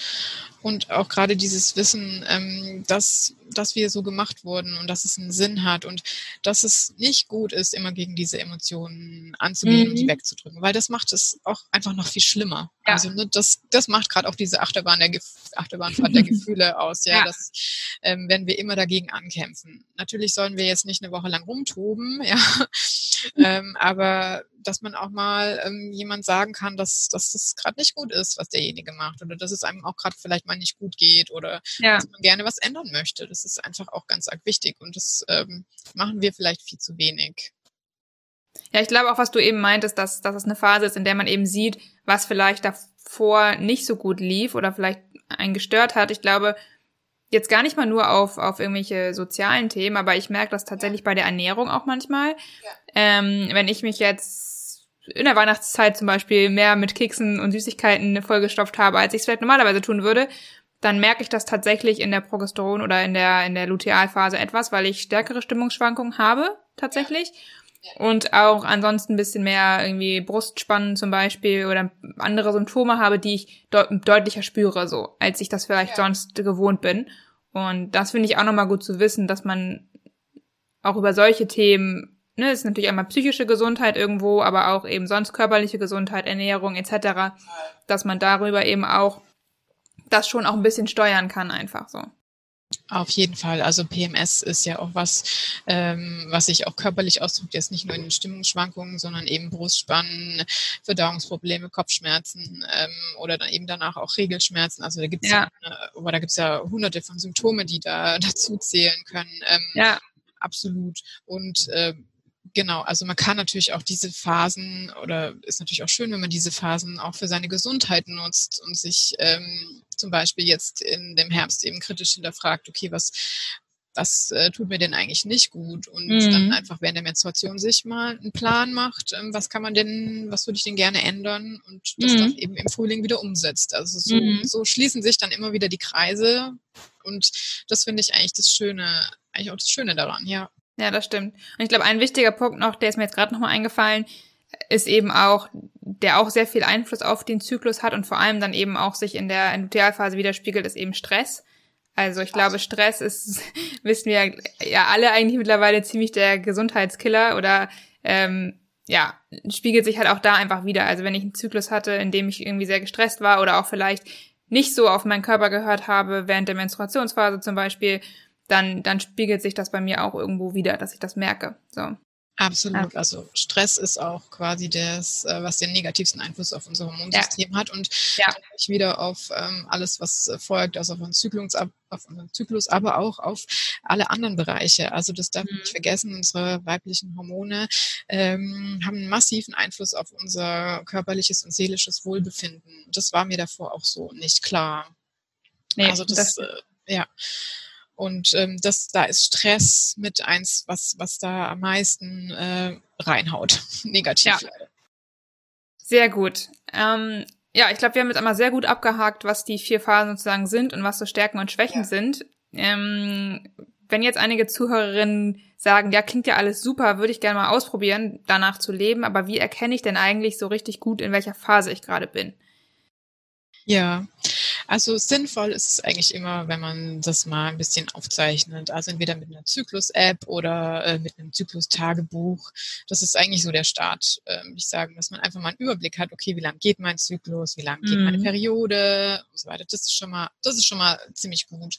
Und auch gerade dieses Wissen, ähm, dass, dass wir so gemacht wurden und dass es einen Sinn hat und dass es nicht gut ist, immer gegen diese Emotionen anzugehen mhm. und die mhm. wegzudrücken, weil das macht es auch einfach noch viel schlimmer. Ja. Also ne, das, das macht gerade auch diese Achterbahn der Gef Achterbahnfahrt der <laughs> Gefühle aus, ja, ja. Dass, ähm, wenn wir immer dagegen ankämpfen. Natürlich sollen wir jetzt nicht eine Woche lang rumtoben, <laughs> ja, ähm, aber dass man auch mal ähm, jemand sagen kann, dass, dass das gerade nicht gut ist, was derjenige macht oder dass es einem auch gerade vielleicht mal nicht gut geht oder ja. dass man gerne was ändern möchte. Das ist einfach auch ganz arg wichtig und das ähm, machen wir vielleicht viel zu wenig. Ja, ich glaube auch, was du eben meintest, dass, dass es eine Phase ist, in der man eben sieht, was vielleicht davor nicht so gut lief oder vielleicht einen gestört hat. Ich glaube, jetzt gar nicht mal nur auf, auf irgendwelche sozialen Themen, aber ich merke das tatsächlich bei der Ernährung auch manchmal. Ja. Ähm, wenn ich mich jetzt in der Weihnachtszeit zum Beispiel mehr mit Keksen und Süßigkeiten vollgestopft habe, als ich es vielleicht normalerweise tun würde, dann merke ich das tatsächlich in der Progesteron oder in der, in der Lutealphase etwas, weil ich stärkere Stimmungsschwankungen habe, tatsächlich. Ja. Und auch ansonsten ein bisschen mehr irgendwie Brustspannen zum Beispiel oder andere Symptome habe, die ich deut deutlicher spüre, so, als ich das vielleicht ja. sonst gewohnt bin. Und das finde ich auch nochmal gut zu wissen, dass man auch über solche Themen, ne, ist natürlich einmal psychische Gesundheit irgendwo, aber auch eben sonst körperliche Gesundheit, Ernährung etc., dass man darüber eben auch das schon auch ein bisschen steuern kann, einfach so. Auf jeden Fall. Also PMS ist ja auch was, ähm, was sich auch körperlich ausdrückt, jetzt nicht nur in den Stimmungsschwankungen, sondern eben Brustspannen, Verdauungsprobleme, Kopfschmerzen ähm, oder dann eben danach auch Regelschmerzen. Also da gibt es ja. ja, da gibt's ja hunderte von Symptome, die da <laughs> dazu zählen können. Ähm, ja. Absolut. Und äh, Genau, also man kann natürlich auch diese Phasen oder ist natürlich auch schön, wenn man diese Phasen auch für seine Gesundheit nutzt und sich ähm, zum Beispiel jetzt in dem Herbst eben kritisch hinterfragt, okay, was, was äh, tut mir denn eigentlich nicht gut? Und mhm. dann einfach während der Menstruation sich mal einen Plan macht, ähm, was kann man denn, was würde ich denn gerne ändern und das mhm. dann eben im Frühling wieder umsetzt. Also so, mhm. so schließen sich dann immer wieder die Kreise und das finde ich eigentlich das Schöne, eigentlich auch das Schöne daran, ja. Ja, das stimmt. Und ich glaube, ein wichtiger Punkt noch, der ist mir jetzt gerade nochmal eingefallen, ist eben auch, der auch sehr viel Einfluss auf den Zyklus hat und vor allem dann eben auch sich in der Endothealphase widerspiegelt, ist eben Stress. Also ich glaube, Stress ist, <laughs> wissen wir ja alle eigentlich mittlerweile ziemlich der Gesundheitskiller oder ähm, ja, spiegelt sich halt auch da einfach wieder. Also wenn ich einen Zyklus hatte, in dem ich irgendwie sehr gestresst war oder auch vielleicht nicht so auf meinen Körper gehört habe, während der Menstruationsphase zum Beispiel, dann, dann spiegelt sich das bei mir auch irgendwo wieder, dass ich das merke. So. Absolut. Ja. Also Stress ist auch quasi das, äh, was den negativsten Einfluss auf unser Hormonsystem ja. hat und ja. wieder auf ähm, alles, was äh, folgt, also auf unseren, Zyklus, auf unseren Zyklus, aber auch auf alle anderen Bereiche. Also das darf man mhm. nicht vergessen, unsere weiblichen Hormone ähm, haben einen massiven Einfluss auf unser körperliches und seelisches Wohlbefinden. Das war mir davor auch so nicht klar. Nee, also das, das äh, ja. Und ähm, das, da ist Stress mit eins, was, was da am meisten äh, reinhaut, <laughs> negativ. Ja. Sehr gut. Ähm, ja, ich glaube, wir haben jetzt einmal sehr gut abgehakt, was die vier Phasen sozusagen sind und was so Stärken und Schwächen ja. sind. Ähm, wenn jetzt einige Zuhörerinnen sagen, ja, klingt ja alles super, würde ich gerne mal ausprobieren, danach zu leben, aber wie erkenne ich denn eigentlich so richtig gut, in welcher Phase ich gerade bin? Ja, also sinnvoll ist es eigentlich immer, wenn man das mal ein bisschen aufzeichnet. Also entweder mit einer Zyklus-App oder äh, mit einem Zyklus-Tagebuch. Das ist eigentlich so der Start, äh, würde ich sagen, dass man einfach mal einen Überblick hat, okay, wie lang geht mein Zyklus, wie lang geht mhm. meine Periode und so weiter. Das ist schon mal, das ist schon mal ziemlich gut.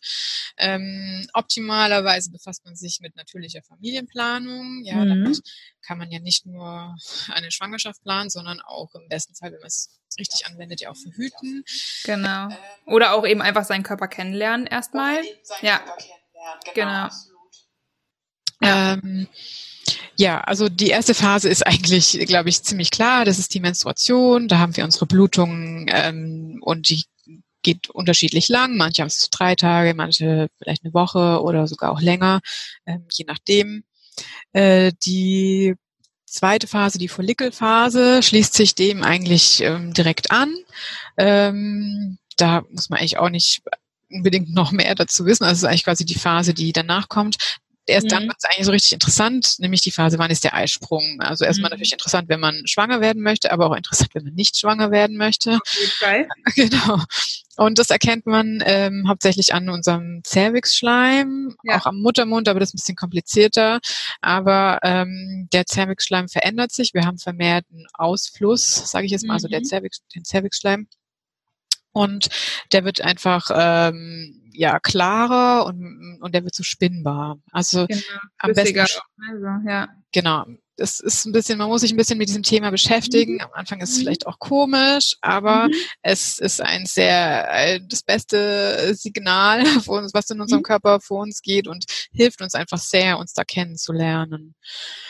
Ähm, optimalerweise befasst man sich mit natürlicher Familienplanung. Ja, mhm. damit kann man ja nicht nur eine Schwangerschaft planen, sondern auch im besten Fall, wenn man es richtig anwendet, ja auch verhüten. Genau. Ähm, Oder auch eben einfach seinen Körper kennenlernen erstmal. Ja. Genau. genau. Ähm, ja, also die erste Phase ist eigentlich, glaube ich, ziemlich klar. Das ist die Menstruation. Da haben wir unsere Blutungen ähm, und die geht unterschiedlich lang. Manche haben es drei Tage, manche vielleicht eine Woche oder sogar auch länger, ähm, je nachdem. Äh, die zweite Phase, die Follikelphase, schließt sich dem eigentlich ähm, direkt an. Ähm, da muss man eigentlich auch nicht unbedingt noch mehr dazu wissen. Also es ist eigentlich quasi die Phase, die danach kommt erst mhm. dann wird es eigentlich so richtig interessant, nämlich die Phase, wann ist der Eisprung. Also erstmal mhm. natürlich interessant, wenn man schwanger werden möchte, aber auch interessant, wenn man nicht schwanger werden möchte. Auf jeden Fall. <laughs> Genau. Und das erkennt man ähm, hauptsächlich an unserem Cervixschleim, ja. auch am Muttermund, aber das ist ein bisschen komplizierter. Aber ähm, der Cervixschleim verändert sich. Wir haben vermehrt einen Ausfluss, sage ich jetzt mal, mhm. also der mhm. Cervix, den Cervixschleim. Und der wird einfach ähm, ja klarer und, und der wird so spinnbar. Also genau, am besten. Also, ja. Genau. Das ist ein bisschen, man muss sich ein bisschen mit diesem Thema beschäftigen. Mhm. Am Anfang ist es mhm. vielleicht auch komisch, aber mhm. es ist ein sehr, äh, das beste Signal, <laughs> uns, was in unserem mhm. Körper vor uns geht und hilft uns einfach sehr, uns da kennenzulernen.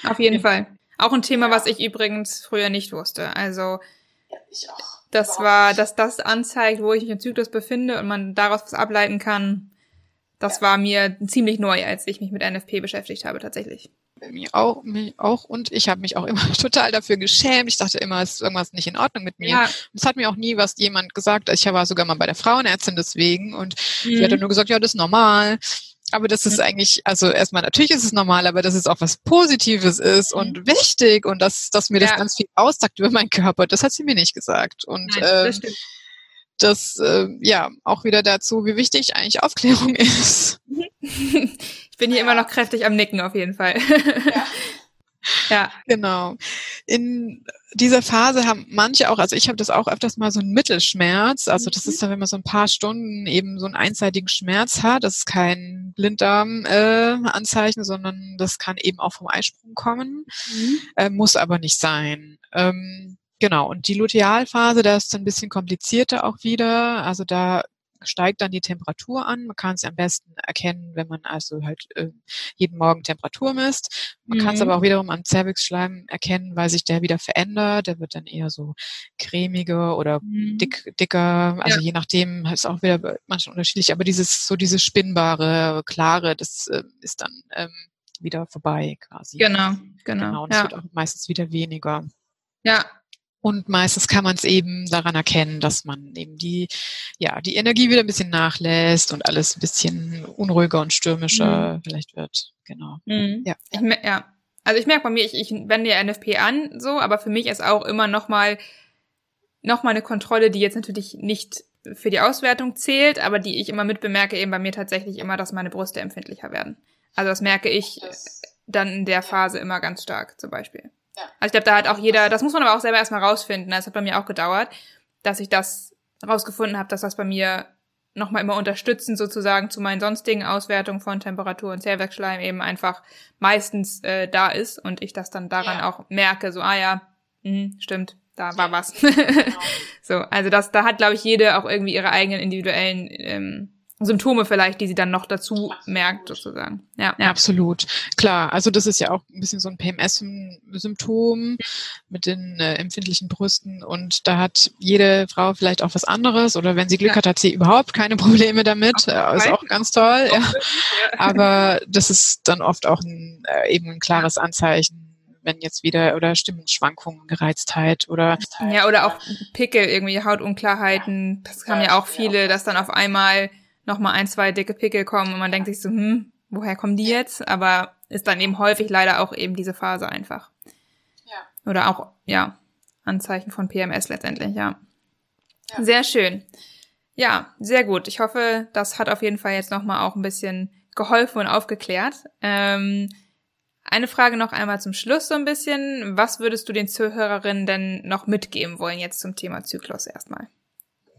Auf jeden ja. Fall. Auch ein Thema, was ich übrigens früher nicht wusste. Also, ja, ich auch das war, dass das anzeigt, wo ich mich im Zyklus befinde und man daraus was ableiten kann. Das war mir ziemlich neu, als ich mich mit NFP beschäftigt habe, tatsächlich. Mir auch, mir auch. Und ich habe mich auch immer <laughs> total dafür geschämt. Ich dachte immer, es ist irgendwas nicht in Ordnung mit mir. Ja. Es hat mir auch nie was jemand gesagt. Ich war sogar mal bei der Frauenärztin deswegen und mhm. die hat dann nur gesagt, ja, das ist normal. Aber das ist eigentlich, also erstmal natürlich ist es normal, aber dass es auch was Positives ist mhm. und wichtig und dass, dass mir ja. das ganz viel aussagt über meinen Körper, das hat sie mir nicht gesagt. Und Nein, das, ähm, das äh, ja auch wieder dazu, wie wichtig eigentlich Aufklärung <laughs> ist. <laughs> ich bin hier ja. immer noch kräftig am Nicken auf jeden Fall. Ja. <laughs> Ja. Genau. in dieser Phase haben manche auch, also ich habe das auch öfters mal so einen Mittelschmerz. Also das ist mhm. dann, wenn man so ein paar Stunden eben so einen einseitigen Schmerz hat. Das ist kein Blinddarm-Anzeichen, äh, sondern das kann eben auch vom Eisprung kommen. Mhm. Äh, muss aber nicht sein. Ähm, Genau, und die Lutealphase, da ist es ein bisschen komplizierter auch wieder. Also da steigt dann die Temperatur an. Man kann es am besten erkennen, wenn man also halt äh, jeden Morgen Temperatur misst. Man mhm. kann es aber auch wiederum am Cervixschleim erkennen, weil sich der wieder verändert. Der wird dann eher so cremiger oder mhm. dick, dicker. Also ja. je nachdem ist auch wieder manchmal unterschiedlich. Aber dieses so dieses spinnbare, klare, das äh, ist dann ähm, wieder vorbei quasi. Genau, genau. Genau. Und es ja. wird auch meistens wieder weniger. Ja, und meistens kann man es eben daran erkennen, dass man eben die, ja, die Energie wieder ein bisschen nachlässt und alles ein bisschen unruhiger und stürmischer mhm. vielleicht wird. Genau. Mhm. Ja. Ich, ja. Also ich merke bei mir, ich, ich wende ja NFP an, so, aber für mich ist auch immer nochmal noch mal eine Kontrolle, die jetzt natürlich nicht für die Auswertung zählt, aber die ich immer mitbemerke, eben bei mir tatsächlich immer, dass meine Brüste empfindlicher werden. Also das merke ich dann in der Phase immer ganz stark, zum Beispiel. Ja. Also ich glaube, da hat auch jeder, das muss man aber auch selber erstmal rausfinden. Das hat bei mir auch gedauert, dass ich das rausgefunden habe, dass das bei mir nochmal immer unterstützend sozusagen zu meinen sonstigen Auswertungen von Temperatur und Zellwerkschleim eben einfach meistens äh, da ist und ich das dann daran ja. auch merke, so, ah ja, mh, stimmt, da war was. <laughs> Genau. so, also das, da hat, glaube ich, jede auch irgendwie ihre eigenen individuellen ähm, Symptome vielleicht, die sie dann noch dazu merkt, sozusagen. Ja. ja, absolut. Klar, also das ist ja auch ein bisschen so ein PMS-Symptom mit den äh, empfindlichen Brüsten und da hat jede Frau vielleicht auch was anderes oder wenn sie Glück ja. hat, hat sie überhaupt keine <laughs> Probleme damit. Äh, ist auch ganz toll. Ja. Aber das ist dann oft auch ein, äh, eben ein klares Anzeichen wenn jetzt wieder oder Stimmungsschwankungen, Gereiztheit oder ja oder auch Pickel irgendwie Hautunklarheiten, das haben ja auch viele, dass dann auf einmal nochmal ein, zwei dicke Pickel kommen und man denkt sich so, hm, woher kommen die jetzt? Aber ist dann eben häufig leider auch eben diese Phase einfach. Ja. Oder auch, ja, Anzeichen von PMS letztendlich, ja. ja. Sehr schön. Ja, sehr gut. Ich hoffe, das hat auf jeden Fall jetzt nochmal auch ein bisschen geholfen und aufgeklärt. Ähm, eine Frage noch einmal zum Schluss so ein bisschen. Was würdest du den Zuhörerinnen denn noch mitgeben wollen jetzt zum Thema Zyklus erstmal?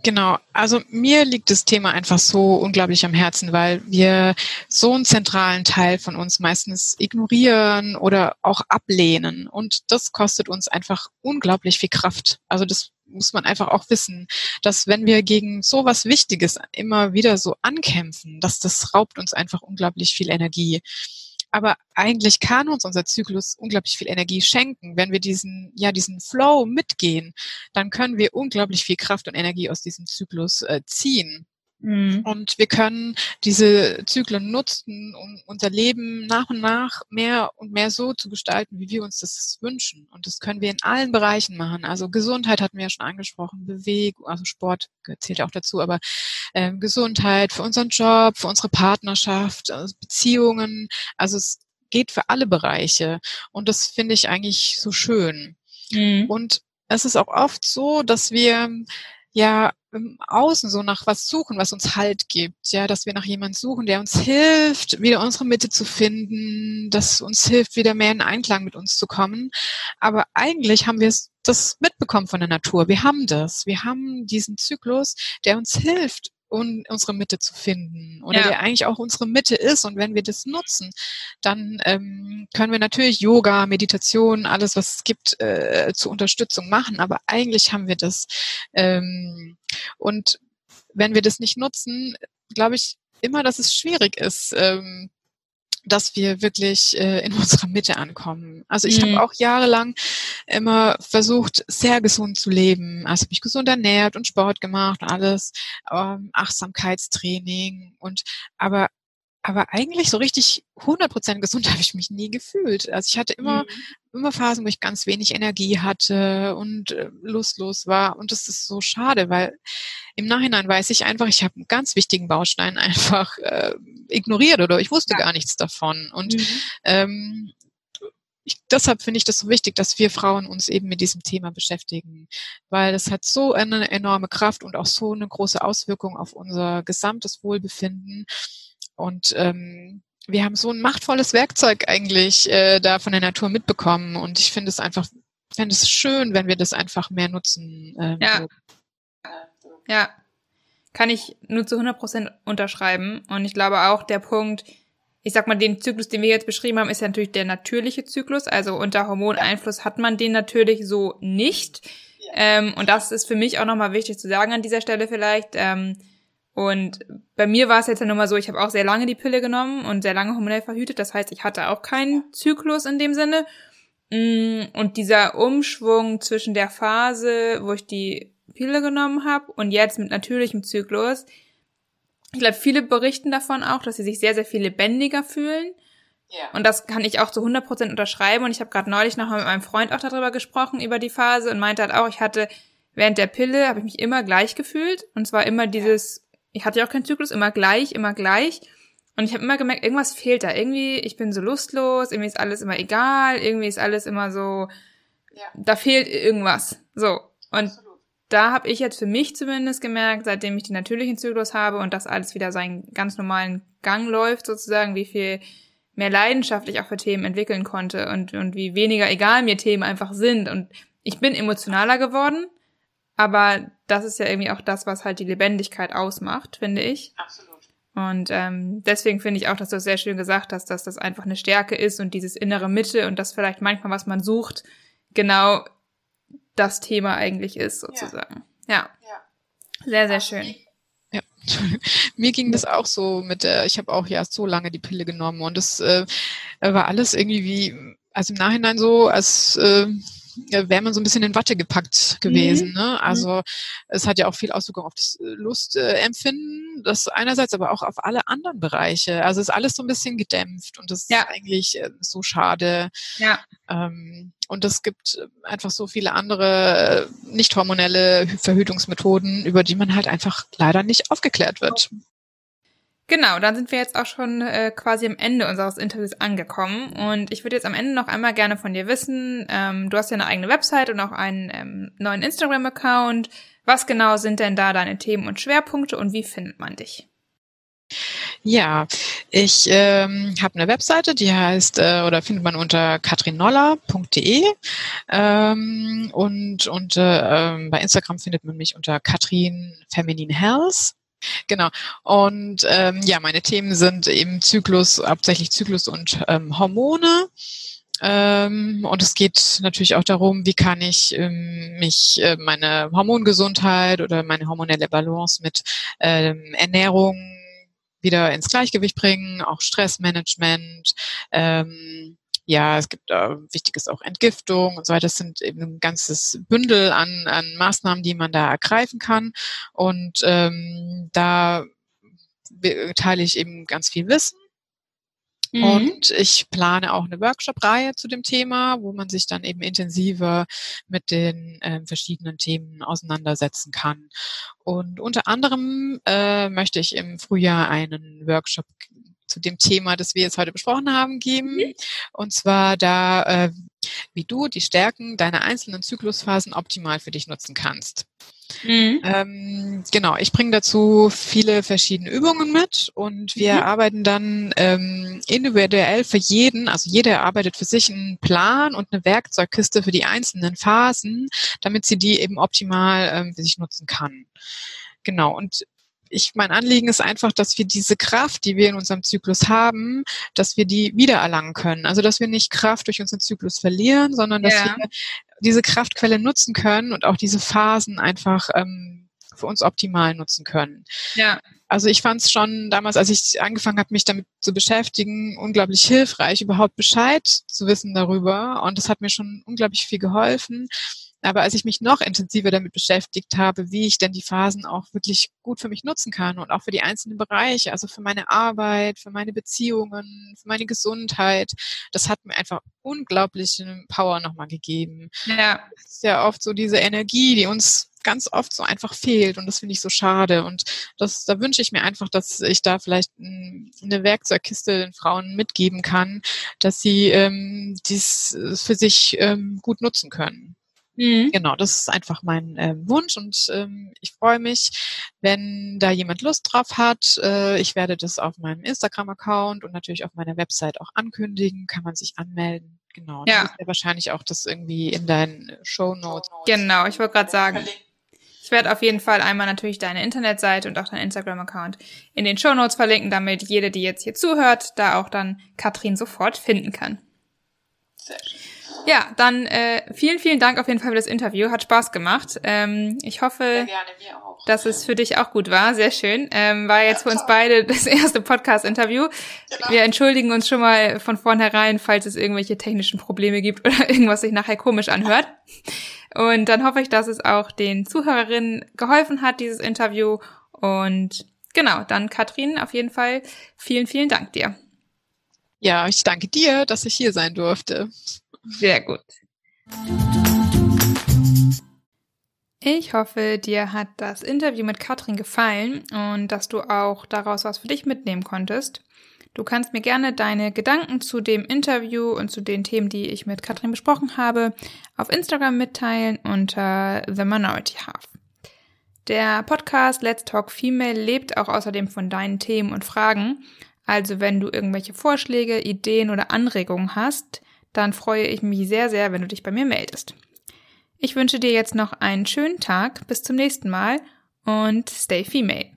Genau, also mir liegt das Thema einfach so unglaublich am Herzen, weil wir so einen zentralen Teil von uns meistens ignorieren oder auch ablehnen. Und das kostet uns einfach unglaublich viel Kraft. Also das muss man einfach auch wissen, dass wenn wir gegen so was Wichtiges immer wieder so ankämpfen, dass das raubt uns einfach unglaublich viel Energie. Aber eigentlich kann uns unser Zyklus unglaublich viel Energie schenken. Wenn wir diesen, ja, diesen Flow mitgehen, dann können wir unglaublich viel Kraft und Energie aus diesem Zyklus äh, ziehen. Mhm. Und wir können diese Zyklen nutzen, um unser Leben nach und nach mehr und mehr so zu gestalten, wie wir uns das wünschen. Und das können wir in allen Bereichen machen. Also Gesundheit hatten wir ja schon angesprochen, Bewegung, also Sport zählt ja auch dazu, aber äh, Gesundheit für unseren Job, für unsere Partnerschaft, also Beziehungen. Also es geht für alle Bereiche. Und das finde ich eigentlich so schön. Mhm. Und es ist auch oft so, dass wir ja im Außen so nach was suchen, was uns Halt gibt, ja, dass wir nach jemand suchen, der uns hilft, wieder unsere Mitte zu finden, das uns hilft, wieder mehr in Einklang mit uns zu kommen. Aber eigentlich haben wir das mitbekommen von der Natur. Wir haben das. Wir haben diesen Zyklus, der uns hilft, um unsere Mitte zu finden oder ja. der eigentlich auch unsere Mitte ist. Und wenn wir das nutzen, dann ähm, können wir natürlich Yoga, Meditation, alles, was es gibt, äh, zur Unterstützung machen. Aber eigentlich haben wir das. Ähm, und wenn wir das nicht nutzen, glaube ich immer, dass es schwierig ist, ähm, dass wir wirklich äh, in <laughs> unserer Mitte ankommen. Also ich mhm. habe auch jahrelang immer versucht, sehr gesund zu leben. Also mich gesund ernährt und Sport gemacht und alles, ähm, Achtsamkeitstraining und aber aber eigentlich so richtig 100% gesund <laughs> habe ich mich nie gefühlt. Also ich hatte immer, mhm. immer Phasen, wo ich ganz wenig Energie hatte und äh, lustlos war. Und das ist so schade, weil im Nachhinein weiß ich einfach, ich habe einen ganz wichtigen Baustein <laughs> einfach äh, ignoriert oder ich wusste ja. gar nichts davon. Und mhm. ähm, ich, deshalb finde ich das so wichtig, dass wir Frauen uns eben mit diesem Thema beschäftigen, weil das hat so eine enorme Kraft und auch so eine große Auswirkung auf unser gesamtes Wohlbefinden. Und ähm, wir haben so ein machtvolles Werkzeug eigentlich äh, da von der Natur mitbekommen und ich finde es einfach fände es schön, wenn wir das einfach mehr nutzen. Ähm, ja. So. Ja. Kann ich nur zu 100 Prozent unterschreiben. Und ich glaube auch der Punkt, ich sag mal, den Zyklus, den wir jetzt beschrieben haben, ist ja natürlich der natürliche Zyklus. Also unter Hormoneinfluss hat man den natürlich so nicht. Ähm, und das ist für mich auch nochmal wichtig zu sagen an dieser Stelle vielleicht. Ähm, und bei mir war es jetzt ja nun mal so, ich habe auch sehr lange die Pille genommen und sehr lange hormonell verhütet. Das heißt, ich hatte auch keinen Zyklus in dem Sinne. Mm, und dieser Umschwung zwischen der Phase, wo ich die Pille genommen habe und jetzt mit natürlichem Zyklus, ich glaube, viele berichten davon auch, dass sie sich sehr, sehr viel lebendiger fühlen. Ja. Und das kann ich auch zu 100% unterschreiben. Und ich habe gerade neulich noch mal mit meinem Freund auch darüber gesprochen, über die Phase und meinte halt auch, ich hatte während der Pille, habe ich mich immer gleich gefühlt. Und zwar immer dieses, ich hatte ja auch keinen Zyklus, immer gleich, immer gleich. Und ich habe immer gemerkt, irgendwas fehlt da. Irgendwie, ich bin so lustlos, irgendwie ist alles immer egal, irgendwie ist alles immer so, ja. da fehlt irgendwas. So. Und Absolut da habe ich jetzt für mich zumindest gemerkt, seitdem ich den natürlichen Zyklus habe und das alles wieder seinen ganz normalen Gang läuft, sozusagen, wie viel mehr Leidenschaft ich auch für Themen entwickeln konnte und, und wie weniger egal mir Themen einfach sind. Und ich bin emotionaler geworden, aber das ist ja irgendwie auch das, was halt die Lebendigkeit ausmacht, finde ich. Absolut. Und ähm, deswegen finde ich auch, dass du es sehr schön gesagt hast, dass das einfach eine Stärke ist und dieses innere Mitte und das vielleicht manchmal, was man sucht, genau das Thema eigentlich ist, sozusagen. Ja. ja. Sehr, sehr schön. Ja, mir ging das auch so mit der, ich habe auch ja so lange die Pille genommen und es äh, war alles irgendwie wie, also im Nachhinein so, als äh, wäre man so ein bisschen in Watte gepackt gewesen. Mhm. Ne? Mhm. Also es hat ja auch viel Auswirkungen auf das äh, Lustempfinden, das einerseits, aber auch auf alle anderen Bereiche. Also ist alles so ein bisschen gedämpft und das ja. ist eigentlich äh, so schade. Ja. Ähm, und es gibt einfach so viele andere äh, nicht hormonelle Verhütungsmethoden, über die man halt einfach leider nicht aufgeklärt wird. Genau, dann sind wir jetzt auch schon äh, quasi am Ende unseres Interviews angekommen. Und ich würde jetzt am Ende noch einmal gerne von dir wissen, ähm, du hast ja eine eigene Website und auch einen ähm, neuen Instagram-Account. Was genau sind denn da deine Themen und Schwerpunkte und wie findet man dich? Ja, ich ähm, habe eine Webseite, die heißt äh, oder findet man unter katrinnoller.de ähm, und, und äh, bei Instagram findet man mich unter Katrin Feminine Health. Genau. Und ähm, ja, meine Themen sind eben Zyklus, hauptsächlich Zyklus und ähm, Hormone. Ähm, und es geht natürlich auch darum, wie kann ich ähm, mich äh, meine Hormongesundheit oder meine hormonelle Balance mit ähm, Ernährung wieder ins Gleichgewicht bringen, auch Stressmanagement, ähm, ja, es gibt äh, wichtiges auch Entgiftung und so weiter. Das sind eben ein ganzes Bündel an, an Maßnahmen, die man da ergreifen kann. Und ähm, da teile ich eben ganz viel Wissen. Mhm. Und ich plane auch eine Workshop-Reihe zu dem Thema, wo man sich dann eben intensiver mit den äh, verschiedenen Themen auseinandersetzen kann. Und unter anderem äh, möchte ich im Frühjahr einen Workshop zu dem Thema, das wir jetzt heute besprochen haben, geben. Mhm. Und zwar da, äh, wie du die Stärken deiner einzelnen Zyklusphasen optimal für dich nutzen kannst. Mhm. Ähm, genau, ich bringe dazu viele verschiedene Übungen mit und wir mhm. arbeiten dann ähm, individuell für jeden, also jeder erarbeitet für sich einen Plan und eine Werkzeugkiste für die einzelnen Phasen, damit sie die eben optimal ähm, für sich nutzen kann. Genau, und ich, mein Anliegen ist einfach, dass wir diese Kraft, die wir in unserem Zyklus haben, dass wir die wiedererlangen können. Also, dass wir nicht Kraft durch unseren Zyklus verlieren, sondern dass ja. wir diese Kraftquelle nutzen können und auch diese Phasen einfach ähm, für uns optimal nutzen können. Ja. Also ich fand es schon damals, als ich angefangen habe, mich damit zu beschäftigen, unglaublich hilfreich, überhaupt Bescheid zu wissen darüber. Und das hat mir schon unglaublich viel geholfen. Aber als ich mich noch intensiver damit beschäftigt habe, wie ich denn die Phasen auch wirklich gut für mich nutzen kann und auch für die einzelnen Bereiche, also für meine Arbeit, für meine Beziehungen, für meine Gesundheit, das hat mir einfach unglaubliche Power nochmal gegeben. Ja. Es ist ja oft so diese Energie, die uns ganz oft so einfach fehlt und das finde ich so schade und das da wünsche ich mir einfach, dass ich da vielleicht eine Werkzeugkiste den Frauen mitgeben kann, dass sie ähm, dies für sich ähm, gut nutzen können. Mhm. Genau, das ist einfach mein äh, Wunsch und ähm, ich freue mich, wenn da jemand Lust drauf hat. Äh, ich werde das auf meinem Instagram-Account und natürlich auf meiner Website auch ankündigen, kann man sich anmelden. Genau. Ja. Ja wahrscheinlich auch das irgendwie in deinen Show Notes. Genau, ich wollte gerade sagen. Ich werde auf jeden Fall einmal natürlich deine Internetseite und auch deinen Instagram-Account in den Show Notes verlinken, damit jede, die jetzt hier zuhört, da auch dann Katrin sofort finden kann. Sehr schön. Ja, dann äh, vielen, vielen Dank auf jeden Fall für das Interview. Hat Spaß gemacht. Ähm, ich hoffe, dass es für dich auch gut war. Sehr schön. Ähm, war jetzt ja, für uns beide <laughs> das erste Podcast-Interview. Genau. Wir entschuldigen uns schon mal von vornherein, falls es irgendwelche technischen Probleme gibt <laughs> oder irgendwas sich nachher komisch anhört. Und dann hoffe ich, dass es auch den Zuhörerinnen geholfen hat, dieses Interview. Und genau, dann Katrin, auf jeden Fall vielen, vielen Dank dir. Ja, ich danke dir, dass ich hier sein durfte. Sehr gut. Ich hoffe, dir hat das Interview mit Katrin gefallen und dass du auch daraus was für dich mitnehmen konntest. Du kannst mir gerne deine Gedanken zu dem Interview und zu den Themen, die ich mit Katrin besprochen habe, auf Instagram mitteilen unter The Minority Half. Der Podcast Let's Talk Female lebt auch außerdem von deinen Themen und Fragen. Also wenn du irgendwelche Vorschläge, Ideen oder Anregungen hast, dann freue ich mich sehr, sehr, wenn du dich bei mir meldest. Ich wünsche dir jetzt noch einen schönen Tag, bis zum nächsten Mal und stay female.